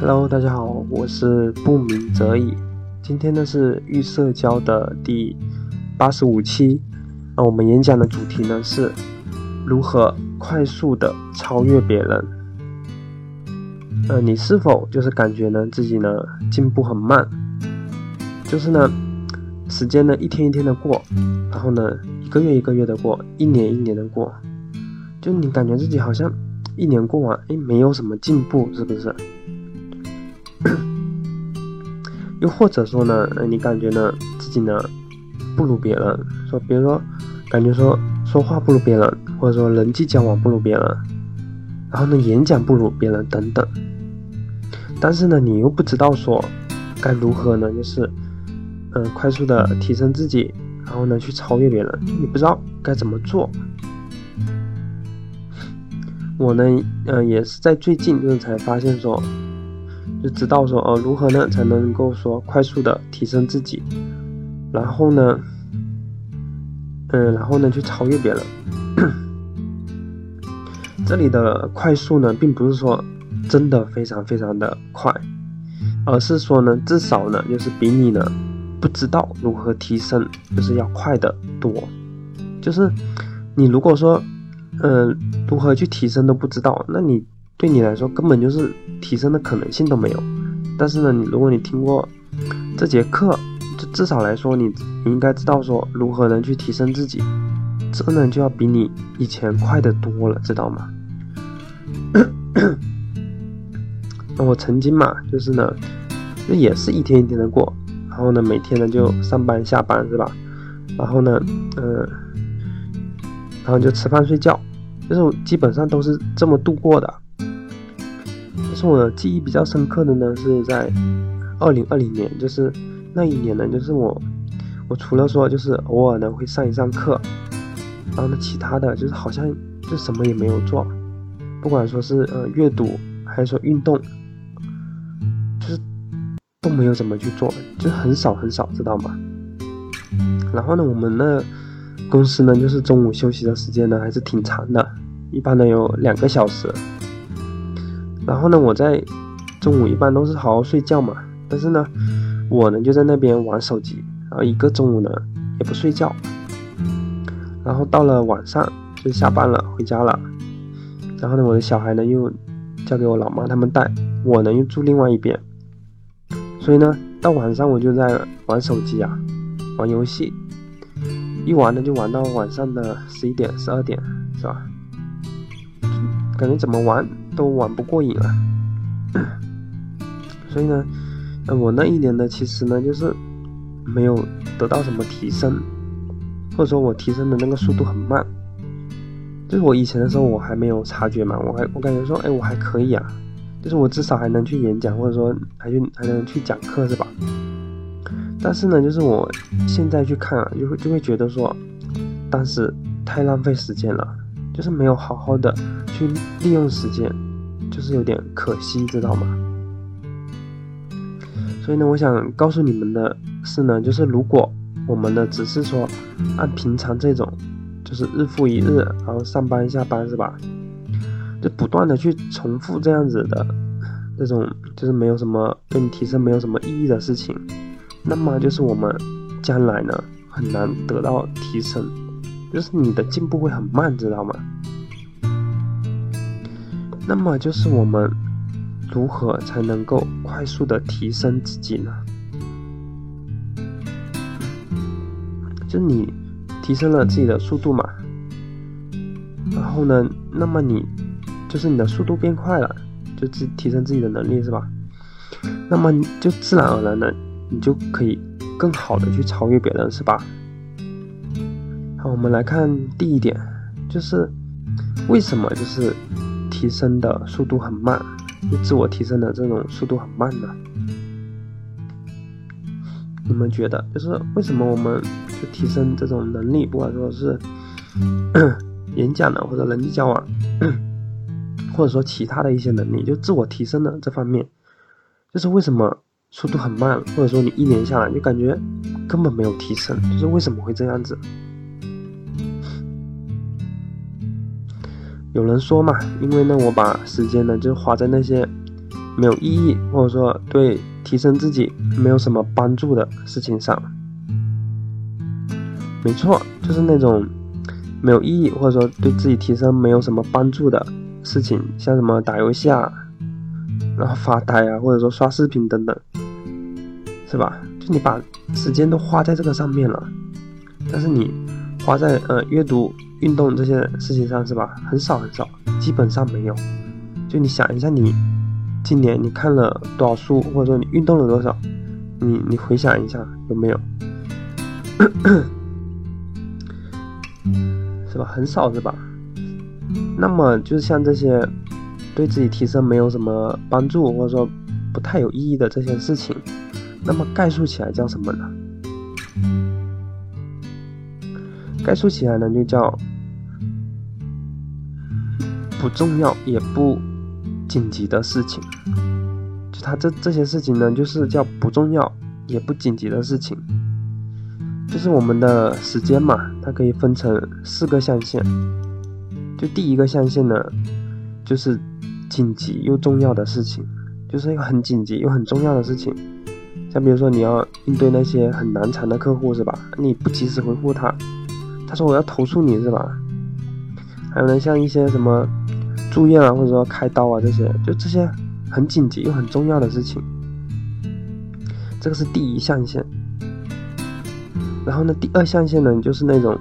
Hello，大家好，我是不鸣则已。今天呢是预社交的第八十五期，那我们演讲的主题呢是如何快速的超越别人。呃，你是否就是感觉呢自己呢进步很慢？就是呢时间呢一天一天的过，然后呢一个月一个月的过，一年一年的过，就你感觉自己好像一年过完，哎，没有什么进步，是不是？又或者说呢，你感觉呢自己呢不如别人，说比如说感觉说说话不如别人，或者说人际交往不如别人，然后呢演讲不如别人等等。但是呢你又不知道说该如何呢，就是嗯快速的提升自己，然后呢去超越别人，你不知道该怎么做。我呢嗯也是在最近就是才发现说。就知道说哦，如何呢才能够说快速的提升自己，然后呢，嗯，然后呢去超越别人。这里的快速呢，并不是说真的非常非常的快，而是说呢，至少呢，就是比你呢不知道如何提升，就是要快的多。就是你如果说，嗯，如何去提升都不知道，那你。对你来说根本就是提升的可能性都没有，但是呢，你如果你听过这节课，就至少来说你你应该知道说如何能去提升自己，这呢就要比你以前快的多了，知道吗？那我曾经嘛，就是呢，就也是一天一天的过，然后呢每天呢就上班下班是吧？然后呢，嗯，然后就吃饭睡觉，就是基本上都是这么度过的。我记忆比较深刻的呢，是在二零二零年，就是那一年呢，就是我，我除了说就是偶尔呢会上一上课，然后呢其他的就是好像就什么也没有做，不管说是呃阅读还是说运动，就是都没有怎么去做，就很少很少，知道吗？然后呢，我们那公司呢，就是中午休息的时间呢还是挺长的，一般呢有两个小时。然后呢，我在中午一般都是好好睡觉嘛，但是呢，我呢就在那边玩手机，然后一个中午呢也不睡觉，然后到了晚上就下班了回家了，然后呢我的小孩呢又交给我老妈他们带，我呢又住另外一边，所以呢到晚上我就在玩手机啊，玩游戏，一玩呢就玩到晚上的十一点十二点，是吧？感觉怎么玩？都玩不过瘾了，所以呢，我那一年呢，其实呢，就是没有得到什么提升，或者说我提升的那个速度很慢。就是我以前的时候，我还没有察觉嘛，我还我感觉说，哎，我还可以啊，就是我至少还能去演讲，或者说还去还能去讲课，是吧？但是呢，就是我现在去看啊，就会就会觉得说，当时太浪费时间了，就是没有好好的去利用时间。就是有点可惜，知道吗？所以呢，我想告诉你们的是呢，就是如果我们呢只是说按平常这种，就是日复一日，然后上班下班是吧？就不断的去重复这样子的这种，就是没有什么对你提升没有什么意义的事情，那么就是我们将来呢很难得到提升，就是你的进步会很慢，知道吗？那么就是我们如何才能够快速的提升自己呢？就你提升了自己的速度嘛，然后呢，那么你就是你的速度变快了，就自提升自己的能力是吧？那么就自然而然的，你就可以更好的去超越别人是吧？我们来看第一点，就是为什么就是。提升的速度很慢，就自我提升的这种速度很慢呢？你们觉得，就是为什么我们就提升这种能力，不管说是 演讲的，或者人际交往，或者说其他的一些能力，就自我提升的这方面，就是为什么速度很慢，或者说你一年下来就感觉根本没有提升，就是为什么会这样子？有人说嘛，因为呢，我把时间呢就花在那些没有意义，或者说对提升自己没有什么帮助的事情上。没错，就是那种没有意义，或者说对自己提升没有什么帮助的事情，像什么打游戏啊，然后发呆啊，或者说刷视频等等，是吧？就你把时间都花在这个上面了，但是你花在呃阅读、运动这些事情上，是吧？很少很少，基本上没有。就你想一下，你今年你看了多少书，或者说你运动了多少？你你回想一下，有没有？是吧？很少是吧？那么就是像这些对自己提升没有什么帮助，或者说不太有意义的这些事情，那么概述起来叫什么呢？概述起来呢，就叫不重要也不紧急的事情。就他这这些事情呢，就是叫不重要也不紧急的事情。就是我们的时间嘛，它可以分成四个象限。就第一个象限呢，就是紧急又重要的事情，就是一个很紧急又很重要的事情。像比如说你要应对那些很难缠的客户是吧？你不及时回复他，他说我要投诉你是吧？还有呢，像一些什么住院啊，或者说开刀啊这些，就这些很紧急又很重要的事情。这个是第一象限。然后呢，第二象限呢，就是那种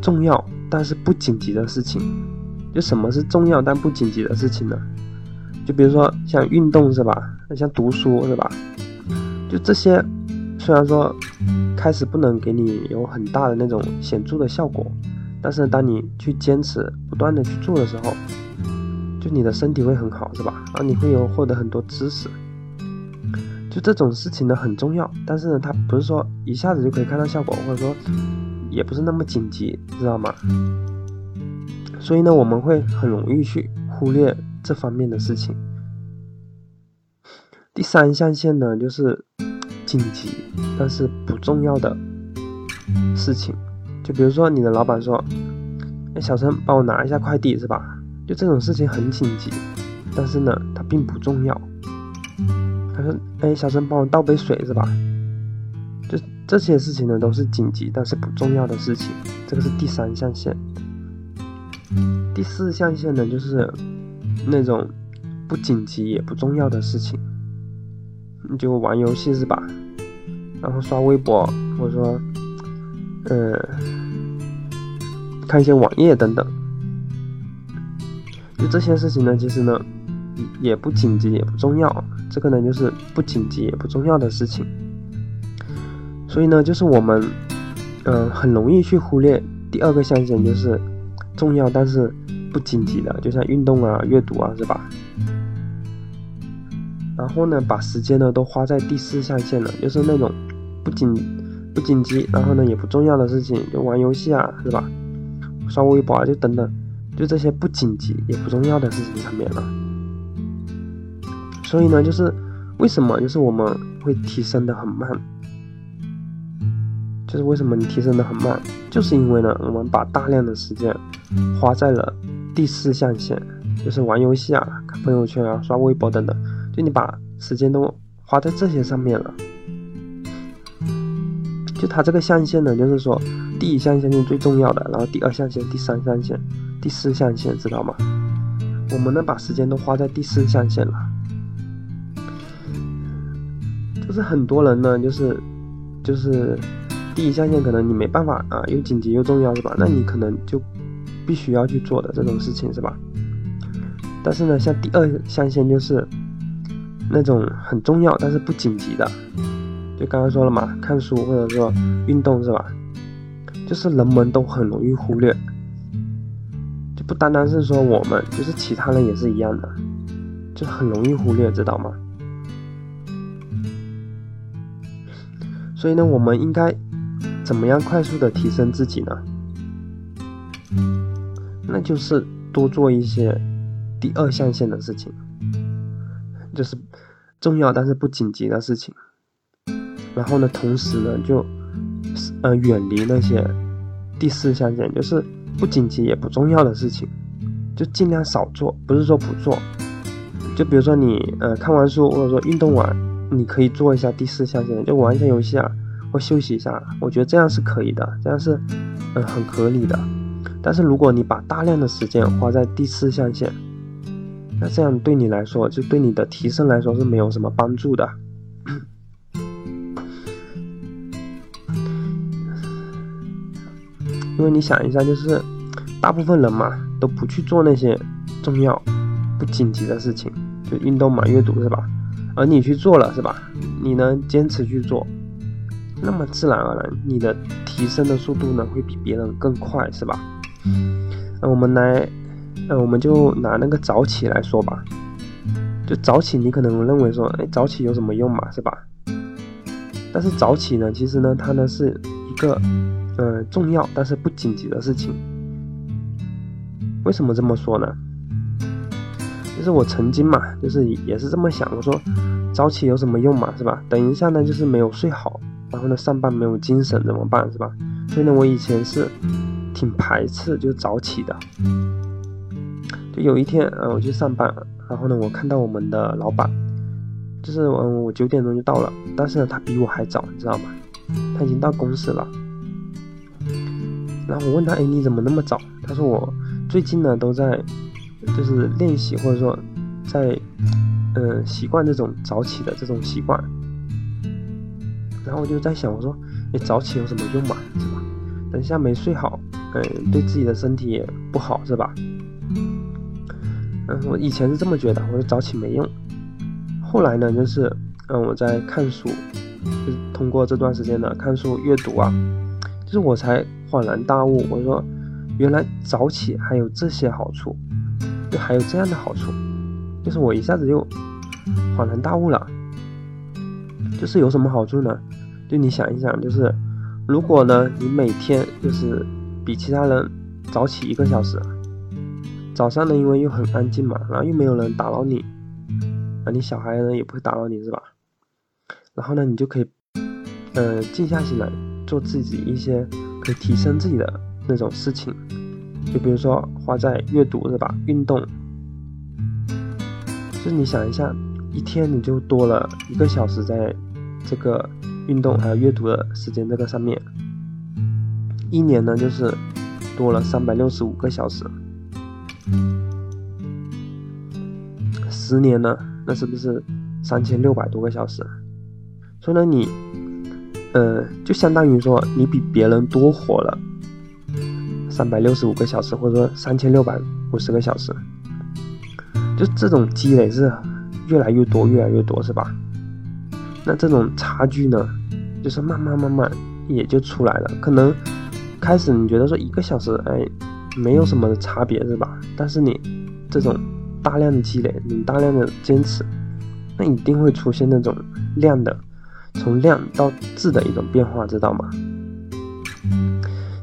重要但是不紧急的事情。就什么是重要但不紧急的事情呢？就比如说像运动是吧？像读书是吧？就这些，虽然说开始不能给你有很大的那种显著的效果，但是当你去坚持不断的去做的时候，就你的身体会很好是吧？然后你会有获得很多知识。就这种事情呢很重要，但是呢它不是说一下子就可以看到效果，或者说也不是那么紧急，知道吗？所以呢我们会很容易去忽略这方面的事情。第三象限呢就是紧急但是不重要的事情，就比如说你的老板说：“哎，小陈帮我拿一下快递，是吧？”就这种事情很紧急，但是呢它并不重要。他说：“哎，小陈，帮我倒杯水，是吧？就这些事情呢，都是紧急但是不重要的事情。这个是第三象限。第四象限呢，就是那种不紧急也不重要的事情。你就玩游戏是吧？然后刷微博，或者说，嗯，看一些网页等等。就这些事情呢，其实呢，也不紧急也不重要。”这个呢，就是不紧急也不重要的事情，所以呢，就是我们，嗯，很容易去忽略第二个象限，就是重要但是不紧急的，就像运动啊、阅读啊，是吧？然后呢，把时间呢都花在第四象限了，就是那种不紧不紧急，然后呢也不重要的事情，就玩游戏啊，是吧？刷微博啊，就等等，就这些不紧急也不重要的事情上面了。所以呢，就是为什么就是我们会提升的很慢，就是为什么你提升的很慢，就是因为呢，我们把大量的时间花在了第四象限，就是玩游戏啊、看朋友圈啊、刷微博等等，就你把时间都花在这些上面了。就它这个象限呢，就是说第一象限是最重要的，然后第二象限、第三象限、第四象限，知道吗？我们呢把时间都花在第四象限了。就是很多人呢，就是就是第一象限可能你没办法啊，又紧急又重要是吧？那你可能就必须要去做的这种事情是吧？但是呢，像第二象限就是那种很重要但是不紧急的，就刚刚说了嘛，看书或者说运动是吧？就是人们都很容易忽略，就不单单是说我们，就是其他人也是一样的，就很容易忽略，知道吗？所以呢，我们应该怎么样快速的提升自己呢？那就是多做一些第二象限的事情，就是重要但是不紧急的事情。然后呢，同时呢，就呃远离那些第四象限，就是不紧急也不重要的事情，就尽量少做，不是说不做，就比如说你呃看完书或者说运动完，你可以做一下第四象限，就玩一下游戏啊，或休息一下。我觉得这样是可以的，这样是嗯很合理的。但是如果你把大量的时间花在第四象限，那这样对你来说，就对你的提升来说是没有什么帮助的。因为你想一下，就是大部分人嘛，都不去做那些重要、不紧急的事情，就运动嘛、阅读是吧？而你去做了是吧？你能坚持去做，那么自然而然，你的提升的速度呢，会比别人更快是吧？那我们来。那我们就拿那个早起来说吧，就早起，你可能认为说，哎，早起有什么用嘛，是吧？但是早起呢，其实呢，它呢是一个，呃，重要但是不紧急的事情。为什么这么说呢？就是我曾经嘛，就是也是这么想，我说早起有什么用嘛，是吧？等一下呢，就是没有睡好，然后呢，上班没有精神怎么办，是吧？所以呢，我以前是挺排斥就早起的。就有一天，嗯，我去上班，然后呢，我看到我们的老板，就是嗯，我九点钟就到了，但是呢，他比我还早，你知道吗？他已经到公司了。然后我问他，哎，你怎么那么早？他说我最近呢都在，就是练习或者说在，嗯，习惯这种早起的这种习惯。然后我就在想，我说，哎，早起有什么用嘛，是吧？等一下没睡好，嗯，对自己的身体也不好，是吧？嗯，我以前是这么觉得，我说早起没用。后来呢，就是嗯，我在看书，就是通过这段时间的看书阅读啊，就是我才恍然大悟，我说原来早起还有这些好处，就还有这样的好处，就是我一下子就恍然大悟了。就是有什么好处呢？就你想一想，就是如果呢，你每天就是比其他人早起一个小时。早上呢，因为又很安静嘛，然后又没有人打扰你，啊，你小孩呢也不会打扰你，是吧？然后呢，你就可以，呃，静下心来做自己一些可以提升自己的那种事情，就比如说花在阅读，是吧？运动，就是你想一下，一天你就多了一个小时在这个运动还有阅读的时间这个上面，一年呢就是多了三百六十五个小时。十年呢，那是不是三千六百多个小时？所以呢，你，呃，就相当于说你比别人多活了三百六十五个小时，或者说三千六百五十个小时。就这种积累是越来越多，越来越多，是吧？那这种差距呢，就是慢慢慢慢也就出来了。可能开始你觉得说一个小时，哎。没有什么差别是吧？但是你这种大量的积累，你大量的坚持，那一定会出现那种量的，从量到质的一种变化，知道吗？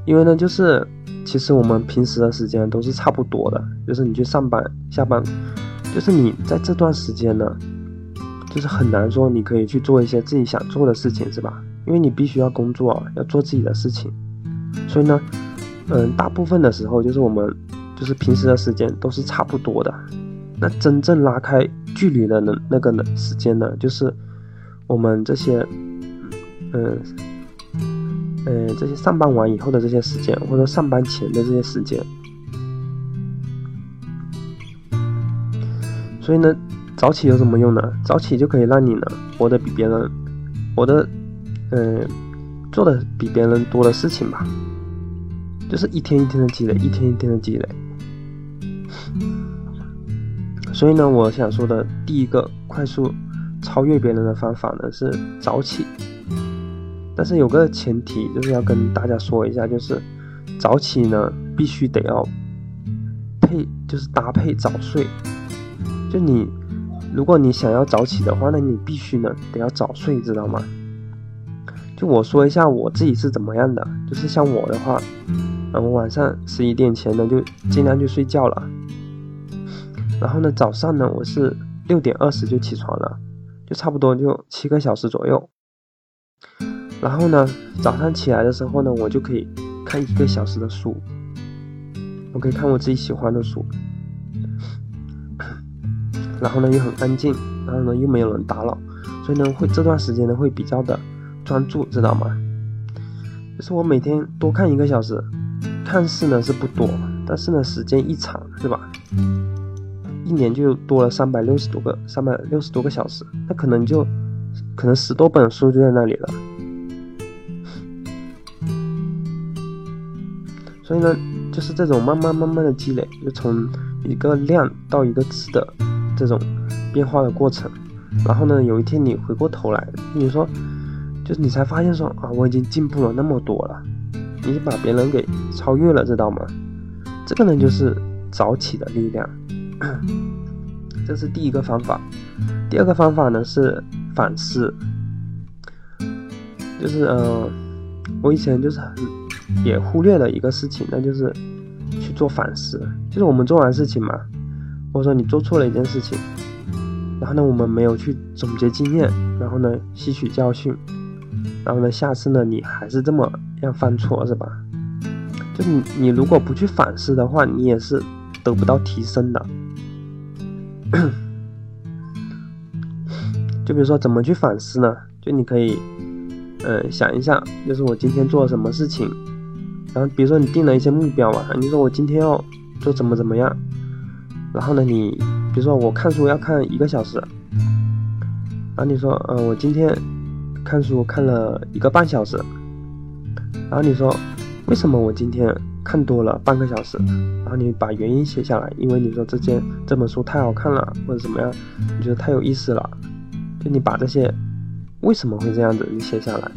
因为呢，就是其实我们平时的时间都是差不多的，就是你去上班下班，就是你在这段时间呢，就是很难说你可以去做一些自己想做的事情，是吧？因为你必须要工作，要做自己的事情，所以呢。嗯，大部分的时候就是我们，就是平时的时间都是差不多的。那真正拉开距离的那那个呢时间呢，就是我们这些，嗯，嗯，这些上班完以后的这些时间，或者上班前的这些时间。所以呢，早起有什么用呢？早起就可以让你呢活得比别人，活得，嗯，做的比别人多的事情吧。就是一天一天的积累，一天一天的积累。所以呢，我想说的第一个快速超越别人的方法呢是早起。但是有个前提，就是要跟大家说一下，就是早起呢必须得要配，就是搭配早睡。就你，如果你想要早起的话，那你必须呢得要早睡，知道吗？就我说一下我自己是怎么样的，就是像我的话。我晚上十一点前呢，就尽量去睡觉了。然后呢，早上呢，我是六点二十就起床了，就差不多就七个小时左右。然后呢，早上起来的时候呢，我就可以看一个小时的书，我可以看我自己喜欢的书。然后呢又很安静，然后呢又没有人打扰，所以呢会这段时间呢会比较的专注，知道吗？就是我每天多看一个小时，看似呢是不多，但是呢时间一长，是吧？一年就多了三百六十多个，三百六十多个小时，那可能就可能十多本书就在那里了。所以呢，就是这种慢慢慢慢的积累，就从一个量到一个质的这种变化的过程。然后呢，有一天你回过头来，你说，就是你才发现说啊，我已经进步了那么多了，你把别人给超越了，知道吗？这个呢，就是早起的力量。这是第一个方法。第二个方法呢是反思，就是呃，我以前就是很。也忽略了一个事情，那就是去做反思。就是我们做完事情嘛，或者说你做错了一件事情，然后呢，我们没有去总结经验，然后呢，吸取教训，然后呢，下次呢，你还是这么样犯错，是吧？就你，你如果不去反思的话，你也是得不到提升的。就比如说，怎么去反思呢？就你可以，嗯，想一下，就是我今天做了什么事情。然后比如说你定了一些目标嘛，你说我今天要做怎么怎么样，然后呢你比如说我看书要看一个小时，然后你说呃我今天看书看了一个半小时，然后你说为什么我今天看多了半个小时，然后你把原因写下来，因为你说这件这本书太好看了或者怎么样，你觉得太有意思了，就你把这些为什么会这样子你写下来。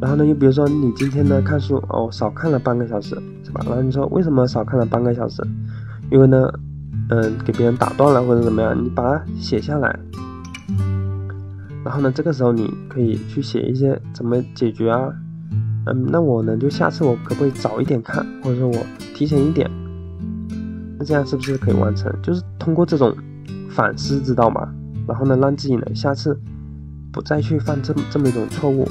然后呢，又比如说你今天呢看书哦少看了半个小时，是吧？然后你说为什么少看了半个小时？因为呢，嗯，给别人打断了或者怎么样，你把它写下来。然后呢，这个时候你可以去写一些怎么解决啊？嗯，那我呢就下次我可不可以早一点看，或者说我提前一点？那这样是不是可以完成？就是通过这种反思，知道吗？然后呢，让自己呢下次不再去犯这么这么一种错误。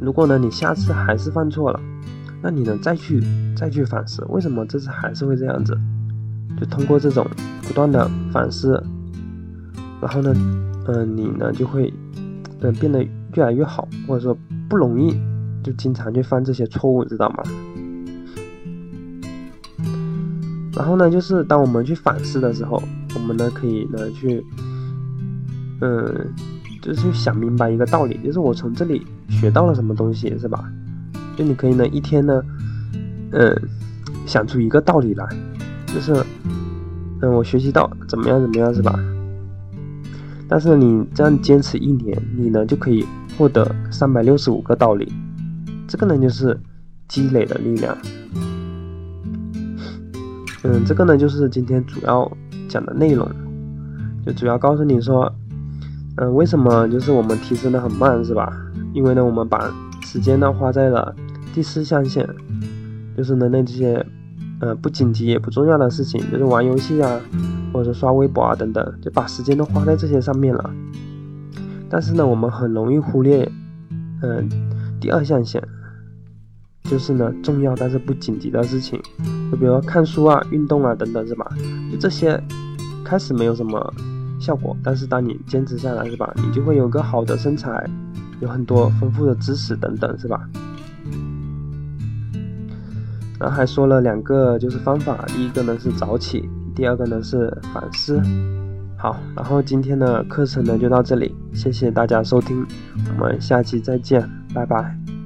如果呢，你下次还是犯错了，那你呢再去再去反思，为什么这次还是会这样子？就通过这种不断的反思，然后呢，嗯，你呢就会嗯变得越来越好，或者说不容易就经常去犯这些错误，知道吗？然后呢，就是当我们去反思的时候，我们呢可以呢去嗯。就是想明白一个道理，就是我从这里学到了什么东西，是吧？就你可以呢一天呢，嗯，想出一个道理来，就是，嗯，我学习到怎么样怎么样，是吧？但是你这样坚持一年，你呢就可以获得三百六十五个道理，这个呢就是积累的力量。嗯，这个呢就是今天主要讲的内容，就主要告诉你说。嗯，为什么就是我们提升的很慢，是吧？因为呢，我们把时间呢花在了第四象限，就是呢那这些，呃不紧急也不重要的事情，就是玩游戏啊，或者刷微博啊等等，就把时间都花在这些上面了。但是呢，我们很容易忽略，嗯，第二象限，就是呢重要但是不紧急的事情，就比如说看书啊、运动啊等等，是吧？就这些，开始没有什么。效果，但是当你坚持下来，是吧？你就会有个好的身材，有很多丰富的知识等等，是吧？然后还说了两个就是方法，第一个呢是早起，第二个呢是反思。好，然后今天的课程呢就到这里，谢谢大家收听，我们下期再见，拜拜。